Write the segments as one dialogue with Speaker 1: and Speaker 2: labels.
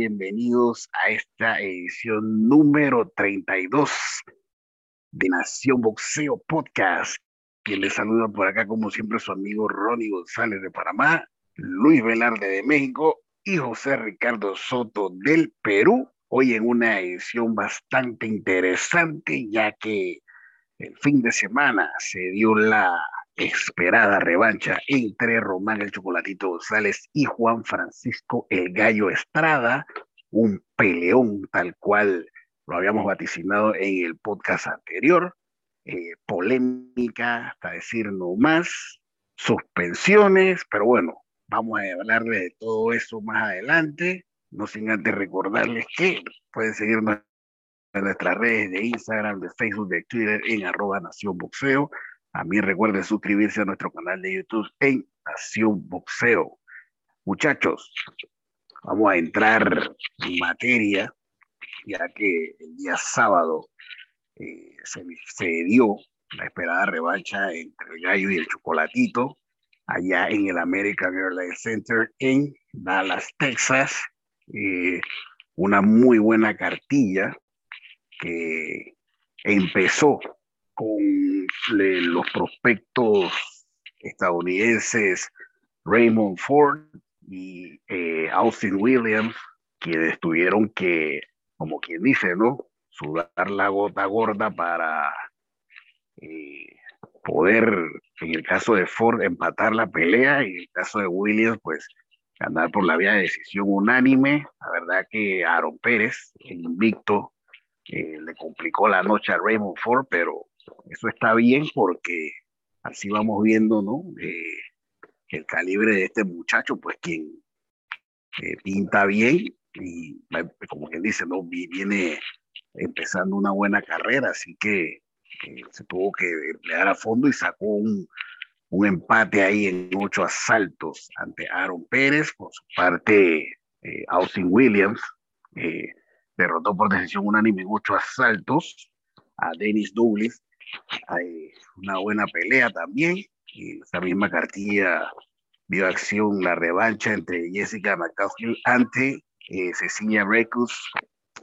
Speaker 1: bienvenidos a esta edición número 32 de Nación Boxeo Podcast. Quien les saluda por acá, como siempre, su amigo Ronnie González de Panamá, Luis Velarde de México y José Ricardo Soto del Perú. Hoy en una edición bastante interesante, ya que el fin de semana se dio la esperada revancha entre Román el Chocolatito González y Juan Francisco el Gallo Estrada, un peleón tal cual lo habíamos vaticinado en el podcast anterior, eh, polémica hasta decir no más, suspensiones, pero bueno, vamos a hablar de todo eso más adelante, no sin antes recordarles que pueden seguirnos en nuestras redes de Instagram, de Facebook, de Twitter en arroba Nación Boxeo, también recuerden suscribirse a nuestro canal de YouTube en Nación Boxeo. Muchachos, vamos a entrar en materia, ya que el día sábado eh, se, se, dio la esperada revancha entre el gallo y el chocolatito allá en el American Airlines Center en Dallas, Texas. Eh, una muy buena cartilla que empezó con los prospectos estadounidenses Raymond Ford y eh, Austin Williams, quienes tuvieron que, como quien dice, ¿no? Sudar la gota gorda para eh, poder, en el caso de Ford, empatar la pelea y en el caso de Williams, pues ganar por la vía de decisión unánime. La verdad que Aaron Pérez, el invicto, eh, le complicó la noche a Raymond Ford, pero eso está bien porque así vamos viendo, ¿no? Eh, el calibre de este muchacho, pues quien eh, pinta bien y como quien dice, ¿no? Viene empezando una buena carrera, así que eh, se tuvo que emplear a fondo y sacó un, un empate ahí en ocho asaltos ante Aaron Pérez, por su parte Austin Williams derrotó por decisión unánime en ocho asaltos a Dennis Douglas hay una buena pelea también. Y esa misma cartilla vio acción la revancha entre Jessica McCaskill ante eh, Cecilia Recus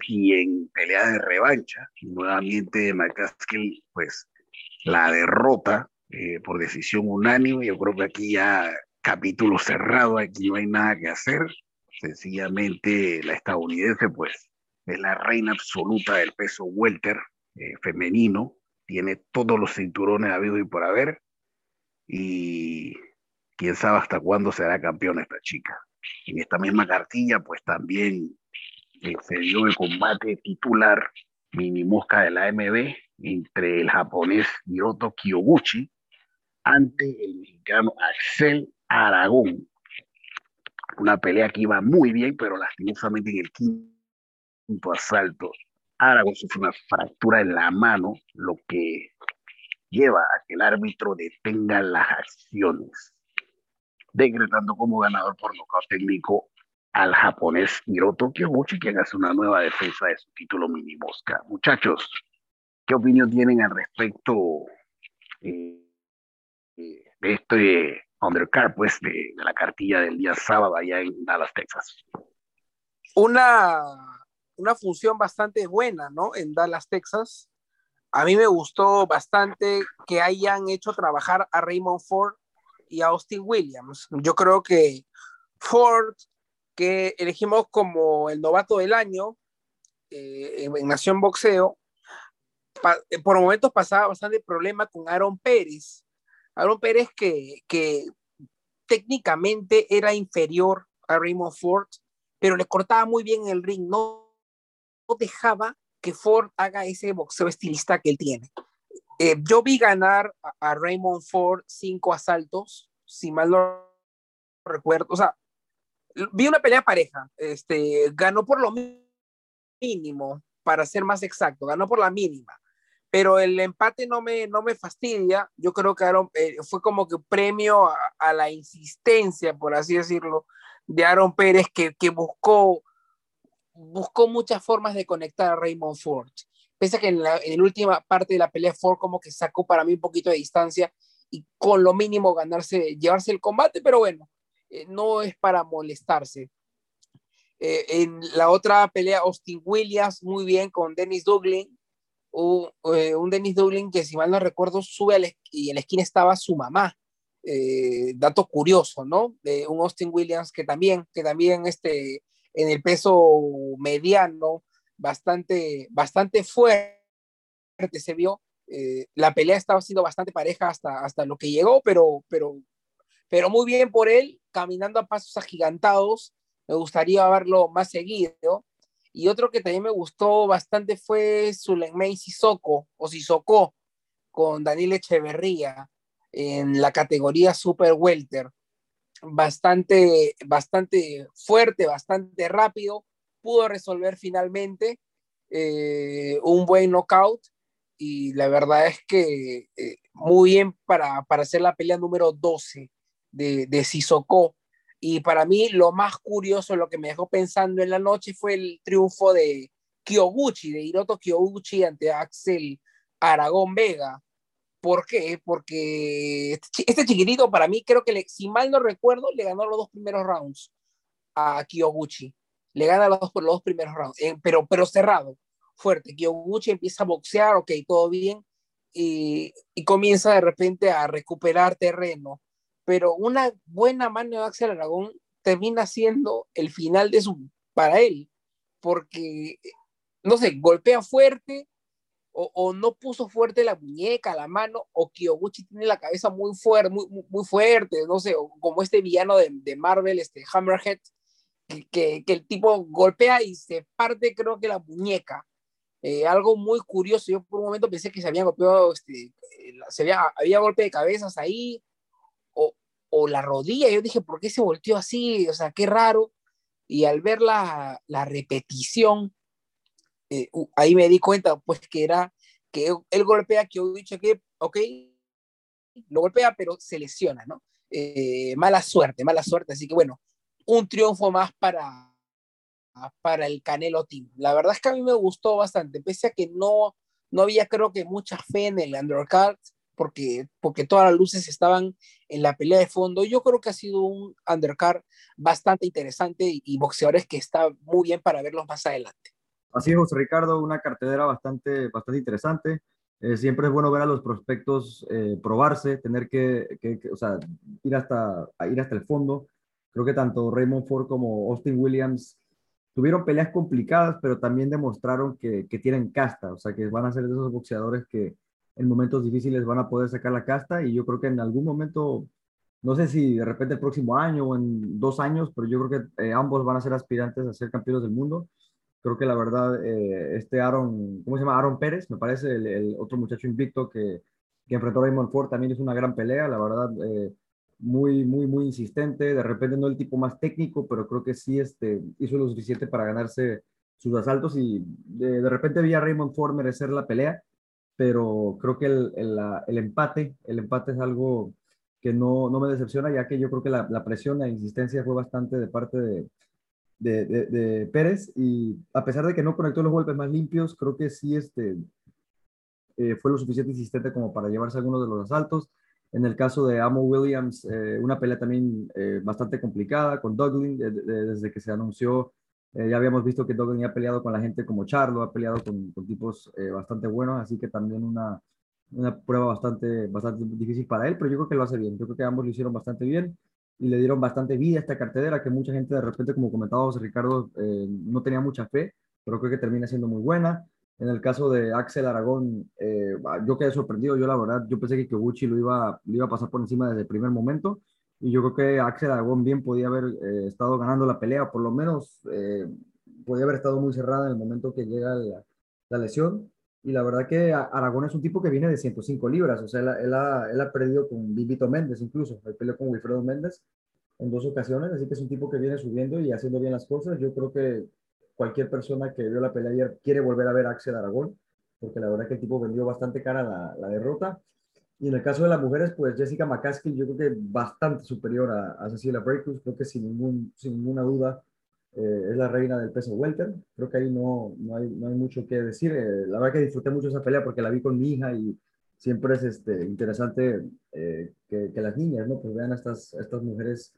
Speaker 1: y en pelea de revancha, nuevamente McCaskill pues la derrota eh, por decisión unánime. Yo creo que aquí ya capítulo cerrado, aquí no hay nada que hacer. Sencillamente la estadounidense pues es la reina absoluta del peso welter eh, femenino tiene todos los cinturones habido y por haber. Y quién sabe hasta cuándo será campeón esta chica. En esta misma cartilla, pues también eh, se dio el combate titular mini mosca de la MB entre el japonés Hiroto Kiyoguchi ante el mexicano Axel Aragón. Una pelea que iba muy bien, pero lastimosamente en el quinto asalto Aragón sufre una fractura en la mano, lo que lleva a que el árbitro detenga las acciones, decretando como ganador por nocaut técnico al japonés Hiroto Kyoguchi, quien hace una nueva defensa de su título mini mosca. Muchachos, ¿qué opinión tienen al respecto eh, de este undercard, pues, de, de la cartilla del día sábado allá en Dallas, Texas?
Speaker 2: Una una función bastante buena, ¿no? En Dallas, Texas. A mí me gustó bastante que hayan hecho trabajar a Raymond Ford y a Austin Williams. Yo creo que Ford, que elegimos como el novato del año eh, en Nación Boxeo, eh, por momentos pasaba bastante problema con Aaron Pérez. Aaron Pérez que, que técnicamente era inferior a Raymond Ford, pero le cortaba muy bien el ring, no dejaba que Ford haga ese boxeo estilista que él tiene. Eh, yo vi ganar a, Raymond Ford cinco asaltos, si mal no recuerdo, o sea, vi una pelea pareja, este, ganó por lo mínimo, para ser más exacto, ganó por la mínima, pero el empate no me, no me fastidia, yo creo que Aaron, eh, fue como que premio a, a, la insistencia, por así decirlo, de Aaron Pérez, que, que buscó buscó muchas formas de conectar a Raymond Ford. Pese a que en la, en la, última parte de la pelea Ford como que sacó para mí un poquito de distancia y con lo mínimo ganarse, llevarse el combate, pero bueno, eh, no es para molestarse. Eh, en la otra pelea, Austin Williams, muy bien con Dennis Dublin. Eh, un Dennis Dublin que, si mal no recuerdo, sube a y en la esquina estaba su mamá. Dato curioso, ¿no? De un Austin Williams que también, que también este, en el peso mediano, bastante, bastante fuerte se vio. la pelea estaba siendo bastante pareja hasta, hasta lo que llegó, pero, pero, pero muy bien por él, caminando a pasos agigantados, me gustaría verlo más seguido. Y otro que también me gustó bastante fue Suleiman Sissoko o Sissoko con Daniel Echeverría en la categoría Super Welter. Bastante, bastante fuerte, bastante rápido. Pudo resolver finalmente eh, un buen knockout. Y la verdad es que eh, muy bien para, para hacer la pelea número 12 de, de Sissoko y para mí lo más curioso, lo que me dejó pensando en la noche fue el triunfo de Kyoguchi, de Hiroto Kyoguchi ante Axel Aragón Vega. ¿Por qué? Porque este, este chiquitito para mí creo que, le, si mal no recuerdo, le ganó los dos primeros rounds a Kyoguchi. Le gana los los dos primeros rounds, eh, pero, pero cerrado, fuerte. Kyoguchi empieza a boxear, ok, todo bien, y, y comienza de repente a recuperar terreno pero una buena mano de Axel Aragón termina siendo el final de su para él, porque, no sé, golpea fuerte o, no puso fuerte la muñeca, la mano, o Kyoguchi tiene la cabeza muy, fuerte, muy, fuerte, no sé, como este villano de, Marvel, este Hammerhead, que, el tipo golpea y se parte, creo que la muñeca. Eh, algo muy curioso, yo por un momento pensé que se habían golpeado, este, se había, había golpe de cabezas ahí, o la rodilla. Yo dije, ¿por qué se volteó así? O sea, qué raro. Y al ver la repetición, eh, ahí me di cuenta, pues, que era que él golpea, que yo dicho que, ok, lo golpea, pero se lesiona, ¿no? Eh, mala suerte, mala suerte. Así que bueno, un triunfo más para, para el Canelo Team. La verdad es que a mí me gustó bastante, pese a que no, no había, creo que, mucha fe en el undercard porque, porque todas las luces estaban en la pelea de fondo. Yo creo que ha sido un undercard bastante interesante y, boxeadores que está muy bien para verlos más adelante.
Speaker 3: Así es, Ricardo, una cartelera bastante, bastante interesante. Eh, siempre es bueno ver a los prospectos eh, probarse, tener que, o sea, ir hasta, ir hasta el fondo. Creo que tanto Raymond Ford como Austin Williams tuvieron peleas complicadas, pero también demostraron que, que tienen casta, o sea, que van a ser de esos boxeadores que, en momentos difíciles van a poder sacar la casta y yo creo que en algún momento, no sé si de repente el próximo año o en dos años, pero yo creo que eh, ambos van a ser aspirantes a ser campeones del mundo. Creo que la verdad, eh, este Aaron, ¿cómo se llama? Aaron Pérez, me parece, el, otro muchacho invicto que, que, enfrentó a Raymond Ford, también es una gran pelea, la verdad, eh, muy, muy, muy insistente. De repente no el tipo más técnico, pero creo que sí este, hizo lo suficiente para ganarse sus asaltos y de, de repente vi a Raymond Ford merecer la pelea pero creo que el, el, empate, el empate es algo que no, no, me decepciona, ya que yo creo que la, la presión, la insistencia fue bastante de parte de, de, de, Pérez y a pesar de que no conectó los golpes más limpios, creo que sí este, eh, fue lo suficiente insistente como para llevarse algunos de los asaltos. En el caso de Amo Williams, eh, una pelea también eh, bastante complicada con Douglin, desde que se anunció ya habíamos visto que Doggen ha peleado con la gente como Charlo, ha peleado con, tipos eh, bastante buenos, así que también una, una prueba bastante, bastante difícil para él, pero yo creo que lo hace bien. Yo creo que ambos lo hicieron bastante bien y le dieron bastante vida a esta cartelera que mucha gente de repente, como comentaba José Ricardo, eh, no tenía mucha fe, pero creo que termina siendo muy buena. En el caso de Axel Aragón, yo quedé sorprendido, yo la verdad, yo pensé que Koguchi lo iba, lo iba a pasar por encima desde el primer momento, y yo creo que Axel Aragón bien podía haber eh, estado ganando la pelea, por lo menos eh, podía haber estado muy cerrada en el momento que llega la, lesión. Y la verdad que Aragón es un tipo que viene de 105 libras, o sea, él, ha, él ha, perdido con Vivito Méndez incluso, él peleó con Wilfredo Méndez en dos ocasiones, así que es un tipo que viene subiendo y haciendo bien las cosas. Yo creo que cualquier persona que vio la pelea ayer quiere volver a ver a Axel Aragón, porque la verdad que el tipo vendió bastante cara la, la derrota y en el caso de las mujeres, pues Jessica McCaskill yo creo que bastante superior a, a Cecilia Brækhus, creo que sin, ningún, sin ninguna duda eh, es la reina del peso welter. Creo que ahí no, no, hay, no hay mucho que decir. Eh, la verdad que disfruté mucho esa pelea porque la vi con mi hija y siempre es este, interesante eh, que, que, las niñas, ¿no? Pues vean a estas, estas mujeres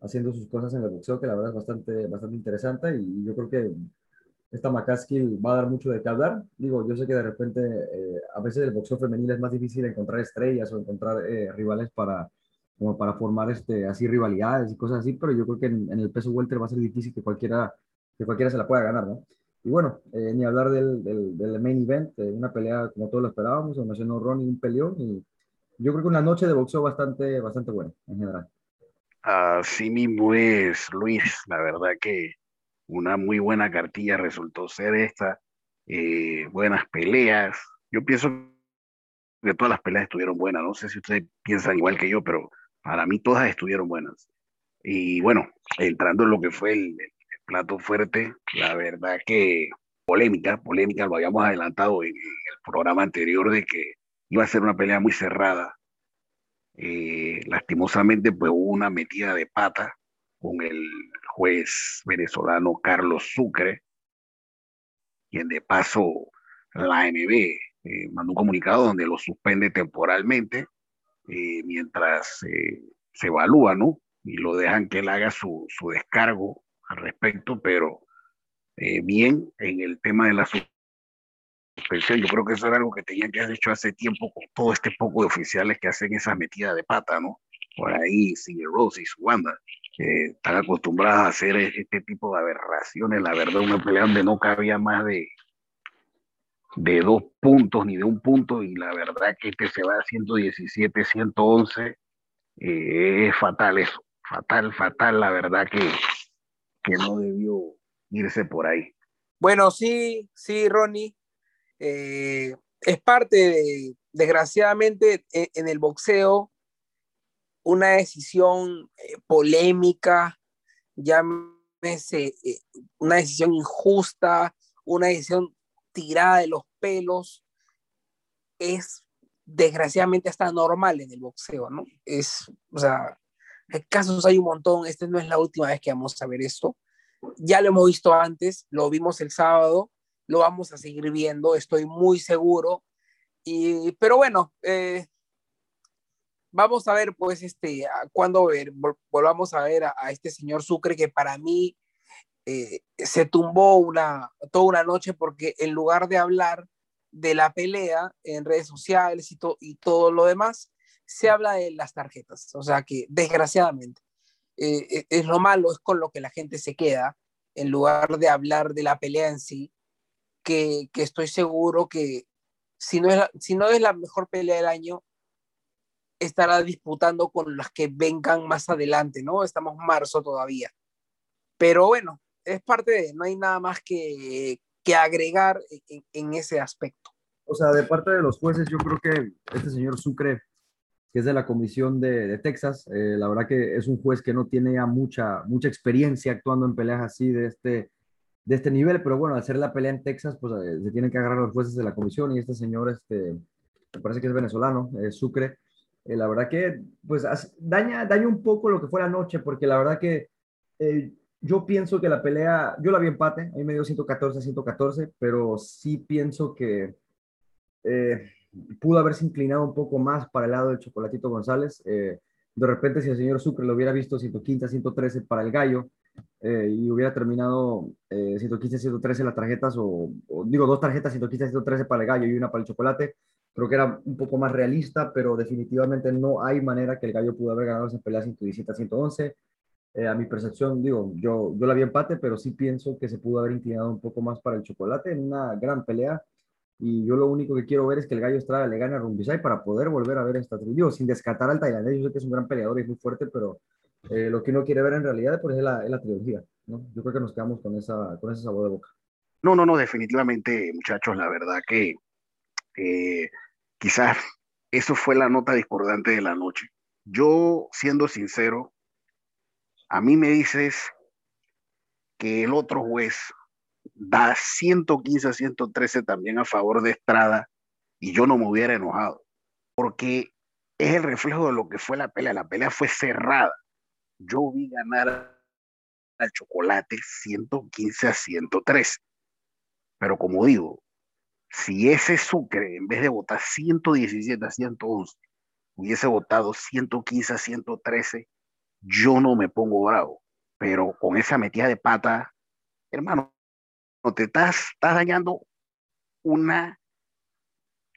Speaker 3: haciendo sus cosas en el boxeo, que la verdad es bastante, bastante interesante y yo creo que esta McCaskill va a dar mucho de qué hablar. Digo, yo sé que de repente a veces el boxeo femenil es más difícil encontrar estrellas o encontrar rivales para, como para formar este, así rivalidades y cosas así, pero yo creo que en, el peso welter va a ser difícil que cualquiera, que cualquiera se la pueda ganar, ¿no? Y bueno, eh, ni hablar del, del, del main event, una pelea como todos lo esperábamos, se mencionó Ronnie, un peleón, y yo creo que una noche de boxeo bastante, bastante buena en general.
Speaker 1: Así mismo es, Luis, la verdad que una muy buena cartilla resultó ser esta, eh, buenas peleas. Yo pienso que todas las peleas estuvieron buenas, no sé si ustedes piensan igual que yo, pero para mí todas estuvieron buenas. Y bueno, entrando en lo que fue el, plato fuerte, la verdad que polémica, polémica, lo habíamos adelantado en, el programa anterior de que iba a ser una pelea muy cerrada. Eh, lastimosamente, pues hubo una metida de pata con el juez venezolano Carlos Sucre, quien de paso la ANB eh, mandó un comunicado donde lo suspende temporalmente eh, mientras eh, se evalúa, ¿no? Y lo dejan que él haga su, su descargo al respecto, pero bien en el tema de la suspensión, yo creo que eso era algo que tenían que haber hecho hace tiempo con todo este poco de oficiales que hacen esa metida de pata, ¿no? Por ahí sigue Rose y su banda que están acostumbradas a hacer este tipo de aberraciones. La verdad, una pelea donde no cabía más de, de dos puntos ni de un punto, y la verdad que este se va a 117, 111, eh, es fatal eso, fatal, fatal, la verdad que, que no debió irse por ahí.
Speaker 2: Bueno, sí, sí, Ronnie, eh, es parte de, desgraciadamente, en el boxeo, una decisión eh, polémica, llámese una decisión injusta, una decisión tirada de los pelos, es desgraciadamente hasta normal en el boxeo, ¿no? Es, o sea, casos hay un montón, esta no es la última vez que vamos a ver esto. Ya lo hemos visto antes, lo vimos el sábado, lo vamos a seguir viendo, estoy muy seguro. Y, pero bueno, eh, vamos a ver, pues, este, cuando volvamos a ver a, este señor Sucre, que para mí eh, se tumbó toda una noche porque en lugar de hablar de la pelea en redes sociales y, y todo lo demás, se habla de las tarjetas. O sea que, desgraciadamente, eh, e, es lo malo, es con lo que la gente se queda, en lugar de hablar de la pelea en sí, que, estoy seguro que si no, es si no es la mejor pelea del año, estará disputando con las que vengan más adelante, ¿no? Estamos marzo todavía. Pero bueno, es parte de, no hay nada más que, que agregar en, ese aspecto.
Speaker 3: O sea, de parte de los jueces, yo creo que este señor Sucre, que es de la comisión de, de Texas, eh, la verdad que es un juez que no tiene ya mucha, mucha experiencia actuando en peleas así de este, de este nivel, pero bueno, al hacer la pelea en Texas, pues eh, se tienen que agarrar los jueces de la comisión y este señor, este, me parece que es venezolano, eh, Sucre, la verdad que, pues, daña, daña un poco lo que fue la noche, porque la verdad que eh, yo pienso que la pelea, yo la vi empate, ahí me dio 114 114, pero sí pienso que eh, pudo haberse inclinado un poco más para el lado del Chocolatito González. de repente, si el señor Sucre lo hubiera visto 115 113 para el gallo y hubiera terminado 115 113 las tarjetas, o, o, digo, dos tarjetas 115 113 para el gallo y una para el chocolate, Creo que era un poco más realista, pero definitivamente no hay manera que el Gallo pudo haber ganado esa pelea 117 a 111. Eh, a mi percepción, digo, yo, yo la vi empate, pero sí pienso que se pudo haber inclinado un poco más para el chocolate en una gran pelea. Y yo lo único que quiero ver es que el Gallo Estrada le gane a Rumbisay para poder volver a ver esta trillo, sin descartar al tailandés. Yo sé que es un gran peleador y muy fuerte, pero eh, lo que uno quiere ver en realidad pues, es, la, la trilogía. ¿no? Yo creo que nos quedamos con, esa, con ese sabor de boca.
Speaker 1: No, no, no, definitivamente, muchachos, la verdad que eh, quizás eso fue la nota discordante de la noche. Yo, siendo sincero, a mí me dices que el otro juez da 115 a 113 también a favor de Estrada y yo no me hubiera enojado, porque es el reflejo de lo que fue la pelea. La pelea fue cerrada. Yo vi ganar al chocolate 115 a 113. Pero como digo, si ese Sucre, en vez de votar 117 a 111, hubiese votado 115 a 113, yo no me pongo bravo, pero con esa metida de pata, hermano, te estás, estás dañando una,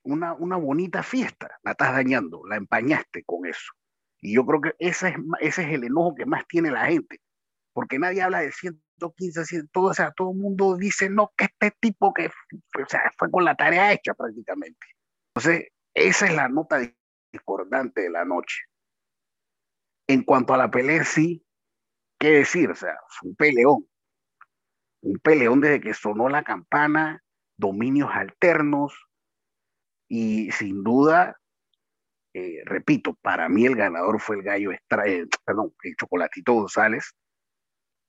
Speaker 1: una, una bonita fiesta, la estás dañando, la empañaste con eso. Y yo creo que ese es, ese es el enojo que más tiene la gente, porque nadie habla de 115, todo, o sea, todo el mundo dice, no, que este tipo que o sea, fue con la tarea hecha prácticamente. Entonces, esa es la nota discordante de la noche. En cuanto a la pelea sí, ¿qué decir? O sea, fue un peleón. Un peleón desde que sonó la campana, dominios alternos y sin duda, eh, repito, para mí el ganador fue el gallo, extra, eh, perdón, el Chocolatito González,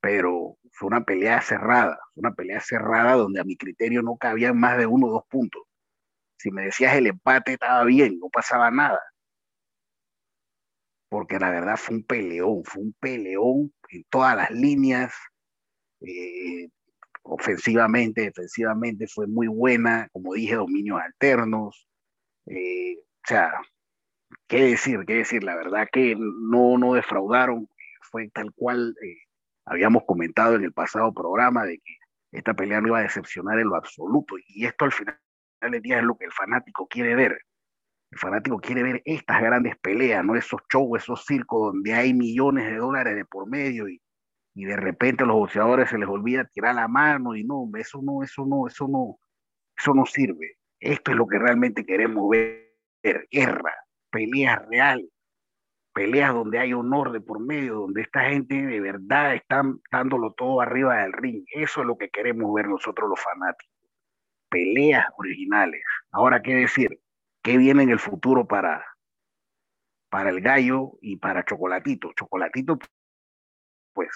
Speaker 1: pero fue una pelea cerrada, una pelea cerrada donde a mi criterio no cabían más de uno o dos puntos. Si me decías el empate estaba bien, no pasaba nada. Porque la verdad fue un peleón, fue un peleón en todas las líneas. Eh, ofensivamente, defensivamente fue muy buena, como dije, dominios alternos. Eh, o sea, qué decir, qué decir, la verdad que no, no defraudaron, fue tal cual eh, habíamos comentado en el pasado programa de que esta pelea no iba a decepcionar en lo absoluto. Y esto al final del día es lo que el fanático quiere ver. El fanático quiere ver estas grandes peleas, no esos shows, esos circos donde hay millones de dólares de por medio y, y de repente a los boxeadores se les olvida tirar la mano y no, eso no, eso no, eso no, eso no sirve. Esto es lo que realmente queremos ver, guerra, peleas reales peleas donde hay honor de por medio, donde esta gente de verdad está dándolo todo arriba del ring. Eso es lo que queremos ver nosotros los fanáticos. Peleas originales. Ahora, ¿qué decir? ¿Qué viene en el futuro para, para el gallo y para Chocolatito? Chocolatito, pues,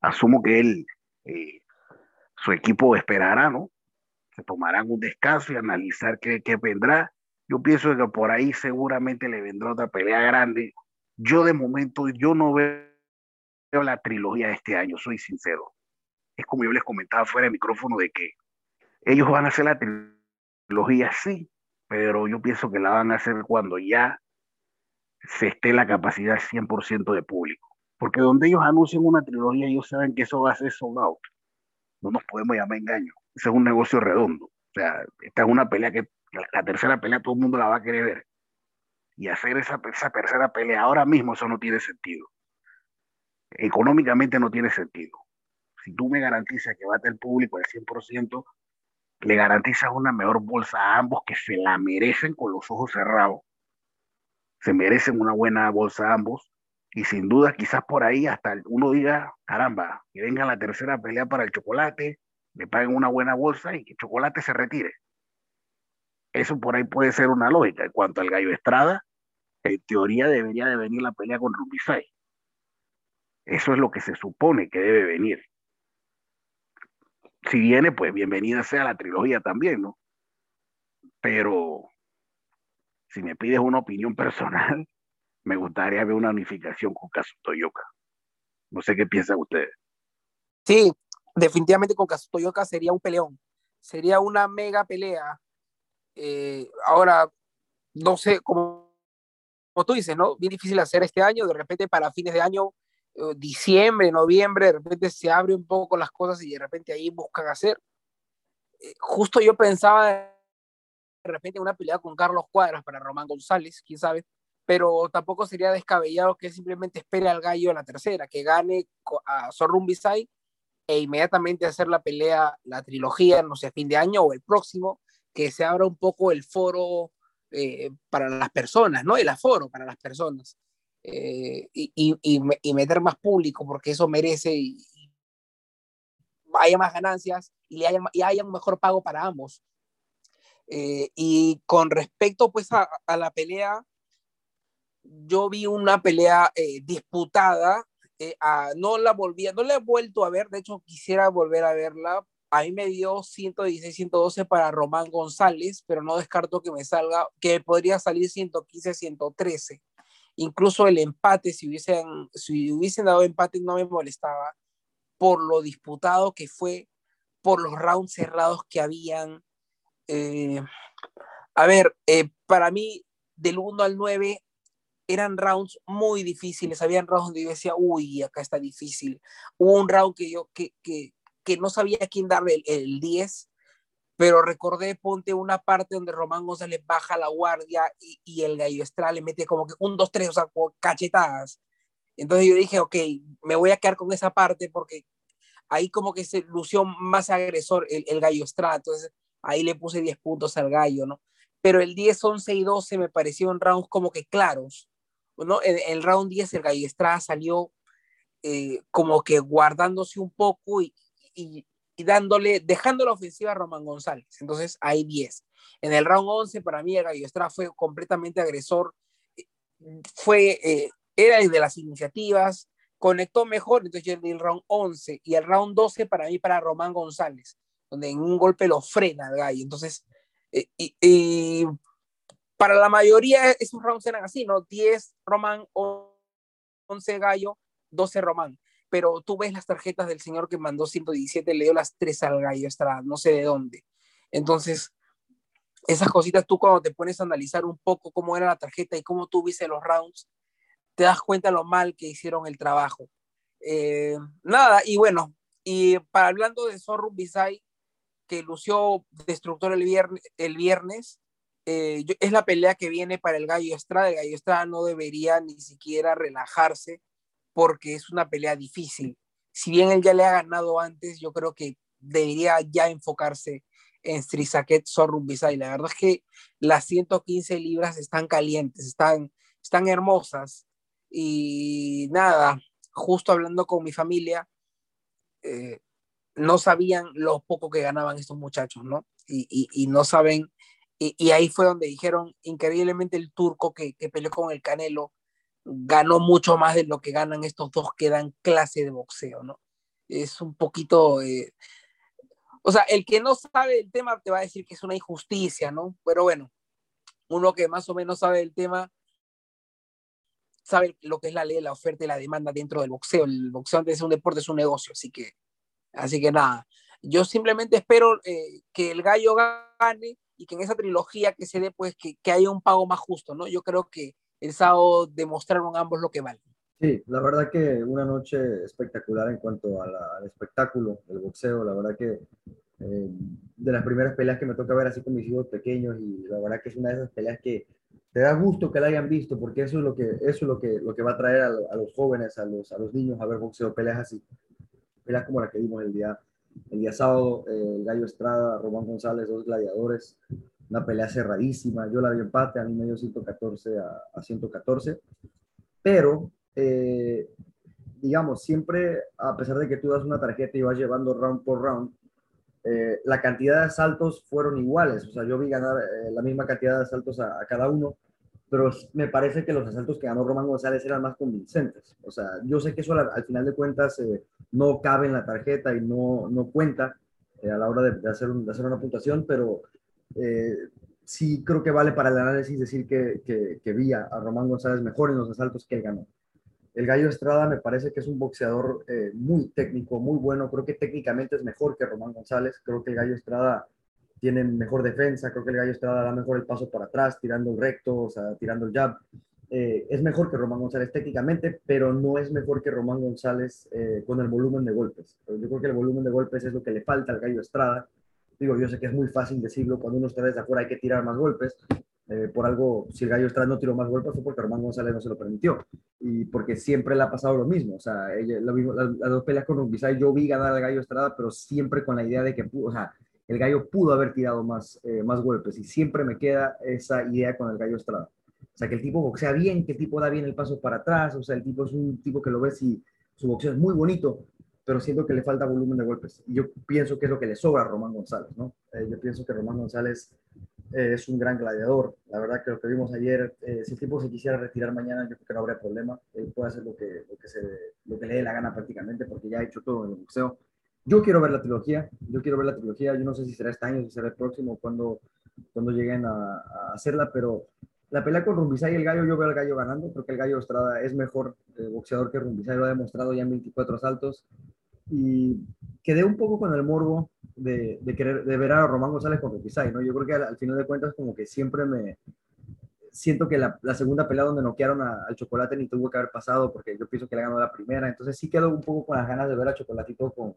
Speaker 1: asumo que él, eh, su equipo esperará, ¿no? Se tomarán un descanso y analizar qué, qué vendrá. Yo pienso que por ahí seguramente le vendrá otra pelea grande yo de momento, yo no veo la trilogía de este año, soy sincero. Es como yo les comentaba fuera de micrófono de que ellos van a hacer la trilogía, sí, pero yo pienso que la van a hacer cuando ya se esté la capacidad 100% de público. Porque donde ellos anuncian una trilogía, ellos saben que eso va a ser sold out. No nos podemos llamar engaño. Ese es un negocio redondo. O sea, esta es una pelea que la tercera pelea todo el mundo la va a querer ver y hacer esa, esa tercera pelea ahora mismo, eso no tiene sentido. Económicamente no tiene sentido. Si tú me garantizas que va a tener público al 100%, le garantizas una mejor bolsa a ambos que se la merecen con los ojos cerrados. Se merecen una buena bolsa a ambos. Y sin duda, quizás por ahí hasta uno diga, caramba, que venga la tercera pelea para el chocolate, le paguen una buena bolsa y que el chocolate se retire. Eso por ahí puede ser una lógica. En cuanto al gallo Estrada, en teoría debería de venir la pelea con Rubisay. Eso es lo que se supone que debe venir. Si viene, pues bienvenida sea la trilogía también, ¿no? Pero si me pides una opinión personal, me gustaría ver una unificación con Kazutoyoka. No sé qué piensan ustedes.
Speaker 2: Sí, definitivamente con Kazutoyoka sería un peleón. Sería una mega pelea. Eh, ahora, no sé cómo como tú dices, ¿no? Bien difícil hacer este año, de repente para fines de año, diciembre, noviembre, de repente se abre un poco las cosas y de repente ahí buscan hacer. Eh, justo yo pensaba de repente una pelea con Carlos Cuadras para Román González, quién sabe, pero tampoco sería descabellado que simplemente espere al gallo en la tercera, que gane a Bisay e inmediatamente hacer la pelea, la trilogía, no sé, a fin de año o el próximo, que se abra un poco el foro eh, para las personas, ¿no? El aforo para las personas. Eh, y, y, y, meter más público, porque eso merece y, haya más ganancias y, haya, y haya un mejor pago para ambos. Eh, y con respecto pues a, a, la pelea, yo vi una pelea disputada, a, no la volví, no la he vuelto a ver, de hecho quisiera volver a verla a mí me dio 116, 112 para Román González, pero no descarto que me salga, que podría salir 115, 113. Incluso el empate, si hubiesen, si hubiesen dado empate, no me molestaba por lo disputado que fue, por los rounds cerrados que habían. Eh, a ver, eh, para mí, del 1 al 9, eran rounds muy difíciles, habían rounds donde yo decía, uy, acá está difícil. Hubo un round que yo, que, que, que no sabía a quién darle el, el 10, pero recordé, ponte una parte donde Román González baja la guardia y, y el Gallo Estrada le mete como que un, dos, tres, o sea, cachetadas. Entonces yo dije, ok, me voy a quedar con esa parte porque ahí como que se lució más agresor el, el Gallo Estrada, entonces ahí le puse 10 puntos al Gallo, ¿no? Pero el 10, 11 y 12 me parecieron rounds como que claros, ¿no? En el round 10 el Gallo Estrada salió eh, como que guardándose un poco y, dándole, dejando la ofensiva a Román González. Entonces hay 10. En el round 11 para mí el Gallo Estrada fue completamente agresor, fue, eh, era de las iniciativas, conectó mejor, entonces yo el round 11 y el round 12 para mí para Román González, donde en un golpe lo frena el gallo. Entonces, eh, y, para la mayoría esos rounds eran así, ¿no? 10 Román, 11 gallo, 12 Román. Pero tú ves las tarjetas del señor que mandó 117, le dio las 3 al gallo Estrada, no sé de dónde. Entonces, esas cositas tú cuando te pones a analizar un poco cómo era la tarjeta y cómo tú viste los rounds, te das cuenta lo mal que hicieron el trabajo. Eh, nada, y bueno, y para hablando de Zorro Bisay, que lució destructor el viernes, eh, es la pelea que viene para el Gallo Estrada. El Gallo Estrada no debería ni siquiera relajarse porque es una pelea difícil. Si bien él ya le ha ganado antes, yo creo que debería ya enfocarse en Strisaket Zorro Bisay. La verdad es que las 115 libras están calientes, están, están hermosas y nada, justo hablando con mi familia, eh, no sabían lo poco que ganaban estos muchachos, ¿no? Y, y, y no saben, y, y, ahí fue donde dijeron, increíblemente el turco que, que, peleó con el Canelo ganó mucho más de lo que ganan estos dos que dan clase de boxeo, ¿no? Es un poquito... Eh, o sea, el que no sabe del tema te va a decir que es una injusticia, ¿no? Pero bueno, uno que más o menos sabe del tema sabe lo que es la ley la oferta y la demanda dentro del boxeo. El boxeo antes de un deporte es un negocio, así que, así que nada. Yo simplemente espero eh, que el gallo gane y que en esa trilogía que se dé, pues que, que, haya un pago más justo, ¿no? Yo creo que el sábado demostraron ambos lo que valen.
Speaker 3: Sí, la verdad que una noche espectacular en cuanto al espectáculo del boxeo. La verdad que eh, de las primeras peleas que me toca ver así con mis hijos pequeños y la verdad que es una de esas peleas que te da gusto que la hayan visto, porque eso es lo que, eso es lo que, lo que va a traer a, los jóvenes, a los, a los niños a ver boxeo, peleas así, peleas como la que vimos el día, el día sábado, eh, el Gallo Estrada, Román González, dos gladiadores, una pelea cerradísima, yo la vi empate, a mí me dio 114 a, a 114, pero, eh, digamos, siempre, a pesar de que tú das una tarjeta y vas llevando round por round, eh, la cantidad de asaltos fueron iguales, o sea, yo vi ganar eh, la misma cantidad de asaltos a, cada uno, pero me parece que los asaltos que ganó Román González eran más convincentes. O sea, yo sé que eso al, al final de cuentas no cabe en la tarjeta y no, no cuenta a la hora de, hacer de, hacer una puntuación, pero eh, sí creo que vale para el análisis decir que, que, que vi a, Román González mejor en los asaltos que él ganó. El Gallo Estrada me parece que es un boxeador eh, muy técnico, muy bueno. Creo que técnicamente es mejor que Román González. Creo que el Gallo Estrada tiene mejor defensa. Creo que el Gallo Estrada da mejor el paso para atrás, tirando el recto, o sea, tirando el jab. Eh, es mejor que Román González técnicamente, pero no es mejor que Román González con el volumen de golpes. Yo creo que el volumen de golpes es lo que le falta al Gallo Estrada. Digo, yo sé que es muy fácil decirlo, cuando uno está desde afuera hay que tirar más golpes, eh, por algo, si el Gallo Estrada no tiró más golpes fue porque Román González no se lo permitió. Y porque siempre le ha pasado lo mismo. O sea, ella, lo mismo, las, las, dos peleas con Rumbisay, yo vi ganar al Gallo Estrada, pero siempre con la idea de que pudo, o sea, el Gallo pudo haber tirado más, eh, más golpes. Y siempre me queda esa idea con el Gallo Estrada. O sea, que el tipo boxea bien, que el tipo da bien el paso para atrás. O sea, el tipo es un tipo que lo ves y su boxeo es muy bonito, pero siento que le falta volumen de golpes. Yo pienso que es lo que le sobra a Román González, ¿no? Eh, yo pienso que Román González eh, es un gran gladiador. La verdad que lo que vimos ayer, eh, si el tipo se quisiera retirar mañana, yo creo que no habría problema. Él puede hacer lo que, lo que, se, lo que le dé la gana prácticamente, porque ya ha hecho todo en el boxeo. Yo quiero ver la trilogía, yo quiero ver la trilogía. Yo no sé si será este año, si será el próximo, cuando, cuando lleguen a, a hacerla, pero la pelea con Rumbisay y el Gallo, yo veo al Gallo ganando. Creo que el Gallo Estrada es mejor eh, boxeador que Rumbisay, lo ha demostrado ya en 24 asaltos. Y quedé un poco con el morbo de, de, querer de ver a Román González con Rumbisay, ¿no? Yo creo que al, al, final de cuentas como que siempre me siento que la, segunda pelea donde noquearon al Chocolate ni tuvo que haber pasado porque yo pienso que le ganó la primera. Entonces sí quedo un poco con las ganas de ver a Chocolatito con,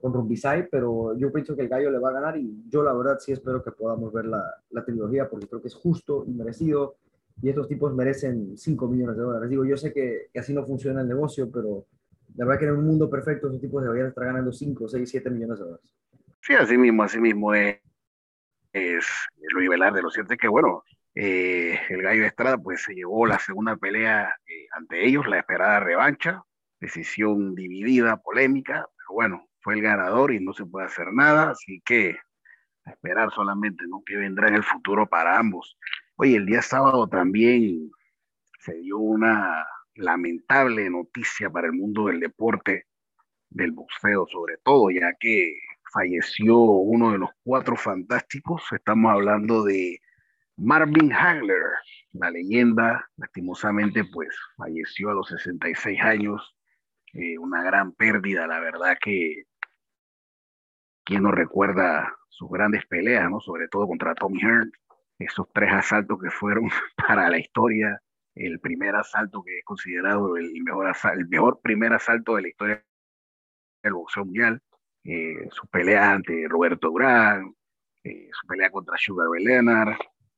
Speaker 3: con Rumbisai, pero yo pienso que el gallo le va a ganar y yo la verdad sí espero que podamos ver la, la trilogía porque creo que es justo y merecido y estos tipos merecen 5 millones de dólares. Digo, yo sé que, que, así no funciona el negocio, pero la verdad que en un mundo perfecto esos tipos deberían estar ganando 5, 6, 7 millones de dólares.
Speaker 1: Sí, así mismo, así mismo es, es Luis Velarde. Lo cierto es que, bueno, eh, el Gallo Estrada pues se llevó la segunda pelea eh, ante ellos, la esperada revancha, decisión dividida, polémica, pero bueno, fue el ganador y no se puede hacer nada, así que a esperar solamente ¿no? que vendrá en el futuro para ambos. Oye, el día sábado también se dio una lamentable noticia para el mundo del deporte, del boxeo sobre todo, ya que falleció uno de los cuatro fantásticos, estamos hablando de Marvin Hagler, la leyenda, lastimosamente, pues falleció a los 66 años. Eh, una gran pérdida, la verdad que quien no recuerda sus grandes peleas, ¿no? Sobre todo contra Tommy Hearn, esos tres asaltos que fueron para la historia, el primer asalto que es considerado el mejor, el mejor primer asalto de la historia del boxeo mundial, eh, su pelea ante Roberto Durán, eh, su pelea contra Sugar Ray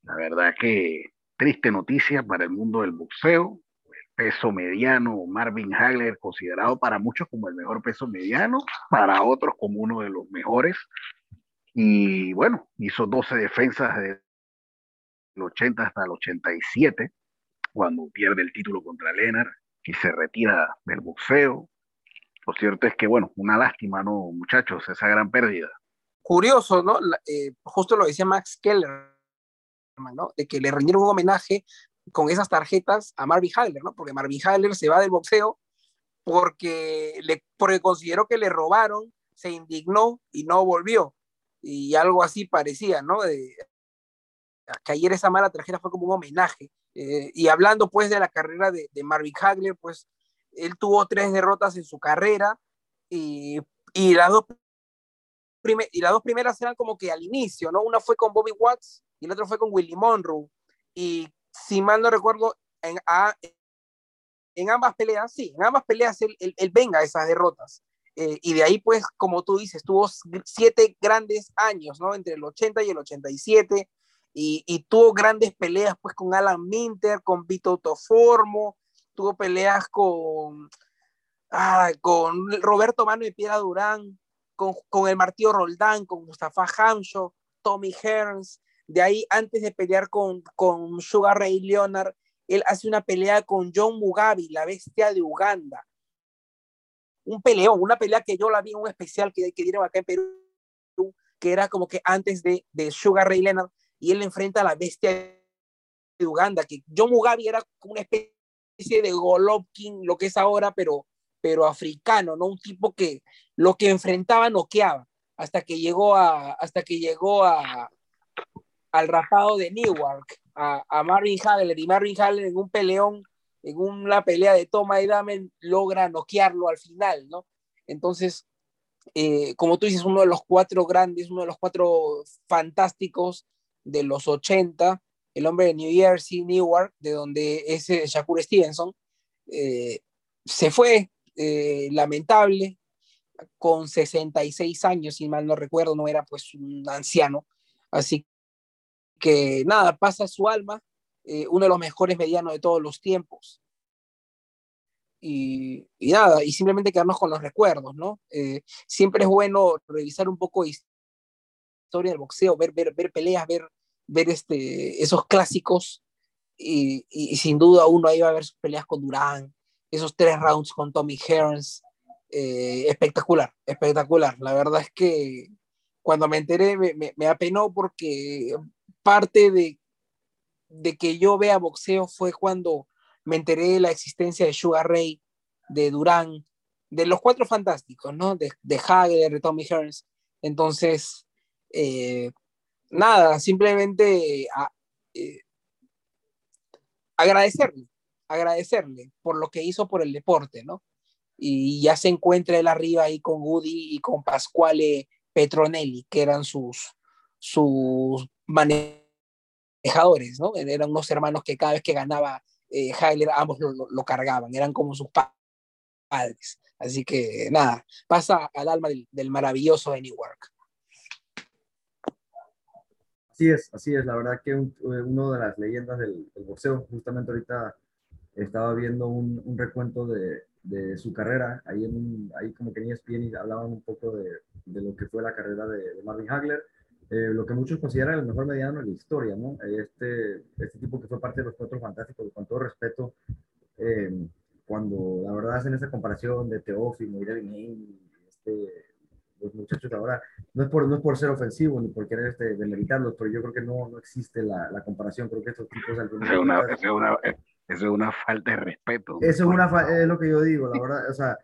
Speaker 1: la verdad que triste noticia para el mundo del boxeo. El peso mediano, Marvin Hagler, considerado para muchos como el mejor peso mediano, para otros como uno de los mejores. Y bueno, hizo 12 defensas del 80 hasta el 87, cuando pierde el título contra Leonard y se retira del boxeo. Lo cierto es que, bueno, una lástima, ¿no, muchachos? Esa gran pérdida.
Speaker 2: Curioso, ¿no? Eh, justo lo decía Max Keller de que le rindieron un homenaje con esas tarjetas a Marvin Hagler, ¿no? Porque Marvin Hagler se va del boxeo porque, le, porque consideró que le robaron, se indignó y no volvió. Y algo así parecía, ¿no? De, que ayer esa mala tarjeta fue como un homenaje. Eh, y hablando pues de la carrera de, de, Marvin Hagler, pues él tuvo tres derrotas en su carrera y, y, las dos y las dos primeras eran como que al inicio, ¿no? Una fue con Bobby Watts y el otro fue con Willy Monroe. Y si mal no recuerdo, en, en ambas peleas, sí, en ambas peleas él, venga esas derrotas. Eh, y de ahí, pues, como tú dices, tuvo siete grandes años, ¿no? Entre el 80 y el 87. Y, tuvo grandes peleas, pues, con Alan Minter, con Vito Toformo, tuvo peleas con, ah, con Roberto Mano y Piedra Durán, con, con el Martillo Roldán, con Mustafa Hamsho, Tommy Hearns, de ahí, antes de pelear con, con Sugar Ray Leonard, él hace una pelea con John Mugabe, la bestia de Uganda. Un peleón, una pelea que yo la vi en un especial que, que dieron acá en Perú, que era como que antes de, de Sugar Ray Leonard, y él enfrenta a la bestia de Uganda, que John Mugabe era una especie de Golovkin, lo que es ahora, pero, pero africano, ¿no? Un tipo que lo que enfrentaba noqueaba, hasta que llegó a, hasta que llegó a, al rapado de Newark, a, a Marvin Hagler, y Marvin Hagler en un peleón, en una pelea de toma y dame, logra noquearlo al final, ¿no? Entonces, eh, como tú dices, uno de los cuatro grandes, uno de los cuatro fantásticos de los 80, el hombre de New Jersey, Newark, de donde es eh, Shakur Stevenson, eh, se fue, lamentable, con 66 años, si mal no recuerdo, no era pues un anciano, así que nada, pasa su alma, eh, uno de los mejores medianos de todos los tiempos. Y, y nada, y simplemente quedarnos con los recuerdos, ¿no? Eh, siempre es bueno revisar un poco de historia del boxeo, ver, ver, ver peleas, ver, ver este, esos clásicos. Y, sin duda uno ahí va a ver sus peleas con Durán, esos tres rounds con Tommy Hearns. Eh, espectacular, espectacular. La verdad es que cuando me enteré me, me, apenó porque parte de, de que yo vea boxeo fue cuando me enteré de la existencia de Sugar Ray, de Durán, de los cuatro fantásticos, ¿no? De, de Hager, de Tommy Hearns. Entonces, eh, nada, simplemente eh, agradecerle, agradecerle por lo que hizo por el deporte, ¿no? Y ya se encuentra él arriba ahí con Woody y con Pasquale Petronelli, que eran sus, sus manejadores ¿no? Eran unos hermanos que cada vez que ganaba eh, ambos lo, cargaban, eran como sus padres. Así que nada, pasa al alma del, maravilloso de Newark.
Speaker 3: Así es, así es. La verdad que un, eh, uno de las leyendas del, boxeo, justamente ahorita estaba viendo un, recuento de, de, su carrera, ahí, en ahí como que en ESPN y hablaban un poco de, de, lo que fue la carrera de, Marvin Hagler, eh, lo que muchos consideran el mejor mediano de la historia, ¿no? Este, este tipo que fue parte de los Cuatro Fantásticos, con todo respeto, eh, cuando la verdad hacen esa comparación de Teófimo y Devin Haney, este, los muchachos ahora, no es, por, no es por ser ofensivo ni por querer este, demeritarlos, pero yo creo que no, no existe la, la comparación, creo que estos tipos...
Speaker 1: Es una, es, una, es una falta de respeto.
Speaker 3: Eso es, una es lo que yo digo, la verdad, o sea...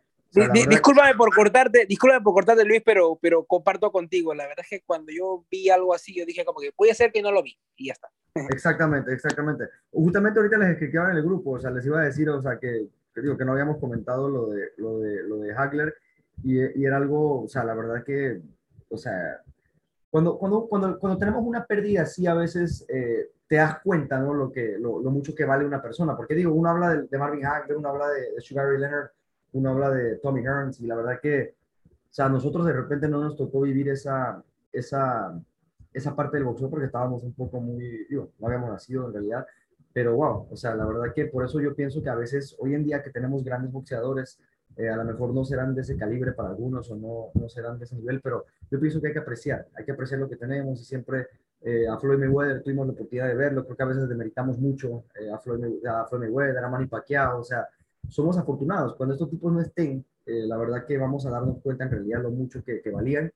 Speaker 2: discúlpame por cortarte, discúlpame por cortarte Luis, pero, pero comparto contigo. La verdad es que cuando yo vi algo así, yo dije como que puede ser que no lo vi y ya está.
Speaker 3: Exactamente, exactamente. Justamente ahorita les escribía en el grupo, o sea, les iba a decir, o sea, que que digo que no habíamos comentado lo de, lo de, lo de Hagler y, y, era algo, o sea, la verdad que, o sea, cuando, cuando, cuando, cuando tenemos una pérdida así, a veces eh, te das cuenta, ¿no? Lo, que, lo, lo, mucho que vale una persona, porque digo, uno habla de, Marvin Hagler, uno habla de, Sugar Ray Leonard, uno habla de Tommy Hearns y la verdad que, o sea, nosotros de repente no nos tocó vivir esa, esa, esa parte del boxeo porque estábamos un poco muy, digo, no habíamos nacido en realidad, pero wow, o sea, la verdad que por eso yo pienso que a veces hoy en día que tenemos grandes boxeadores, eh, a lo mejor no serán de ese calibre para algunos o no, no serán de ese nivel, pero yo pienso que hay que apreciar, hay que apreciar lo que tenemos y siempre eh, a Floyd Mayweather tuvimos la oportunidad de verlo, creo que a veces demeritamos mucho eh, a, Floyd, a, Floyd, Mayweather, a Manny Pacquiao, o sea, somos afortunados, cuando estos tipos no estén, la verdad que vamos a darnos cuenta en realidad lo mucho que, que valían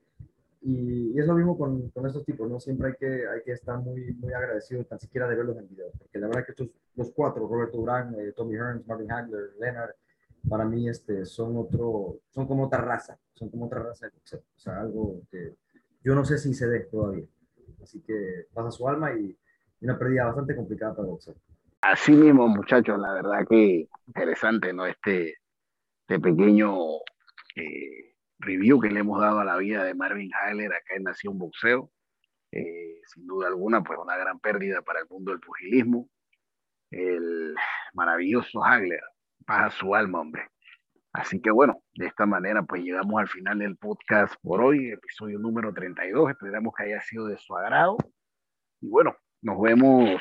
Speaker 3: y, es lo mismo con, con, estos tipos, ¿no? Siempre hay que, hay que estar muy, muy agradecido tan siquiera de verlos en video, porque la verdad que estos, los cuatro, Roberto Durán, eh, Tommy Hearns, Marvin Hagler, Leonard, para mí este, son, otro, son como otra raza, son como otra raza de o sea, algo que yo no sé si se dé todavía. Así que pasa su alma y, una pérdida bastante complicada para boxeo.
Speaker 1: Así mismo, muchachos, la verdad que interesante, ¿no? Este, este pequeño... Eh, review que le hemos dado a la vida de Marvin Hagler acá en Nación Boxeo. Eh, sin duda alguna, pues una gran pérdida para el mundo del pugilismo. El maravilloso Hagler, baja su alma, hombre. Así que bueno, de esta manera pues llegamos al final del podcast por hoy, episodio número 32. Esperamos que haya sido de su agrado. Y bueno, nos vemos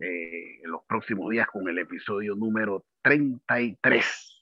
Speaker 1: eh, en los próximos días con el episodio número 33.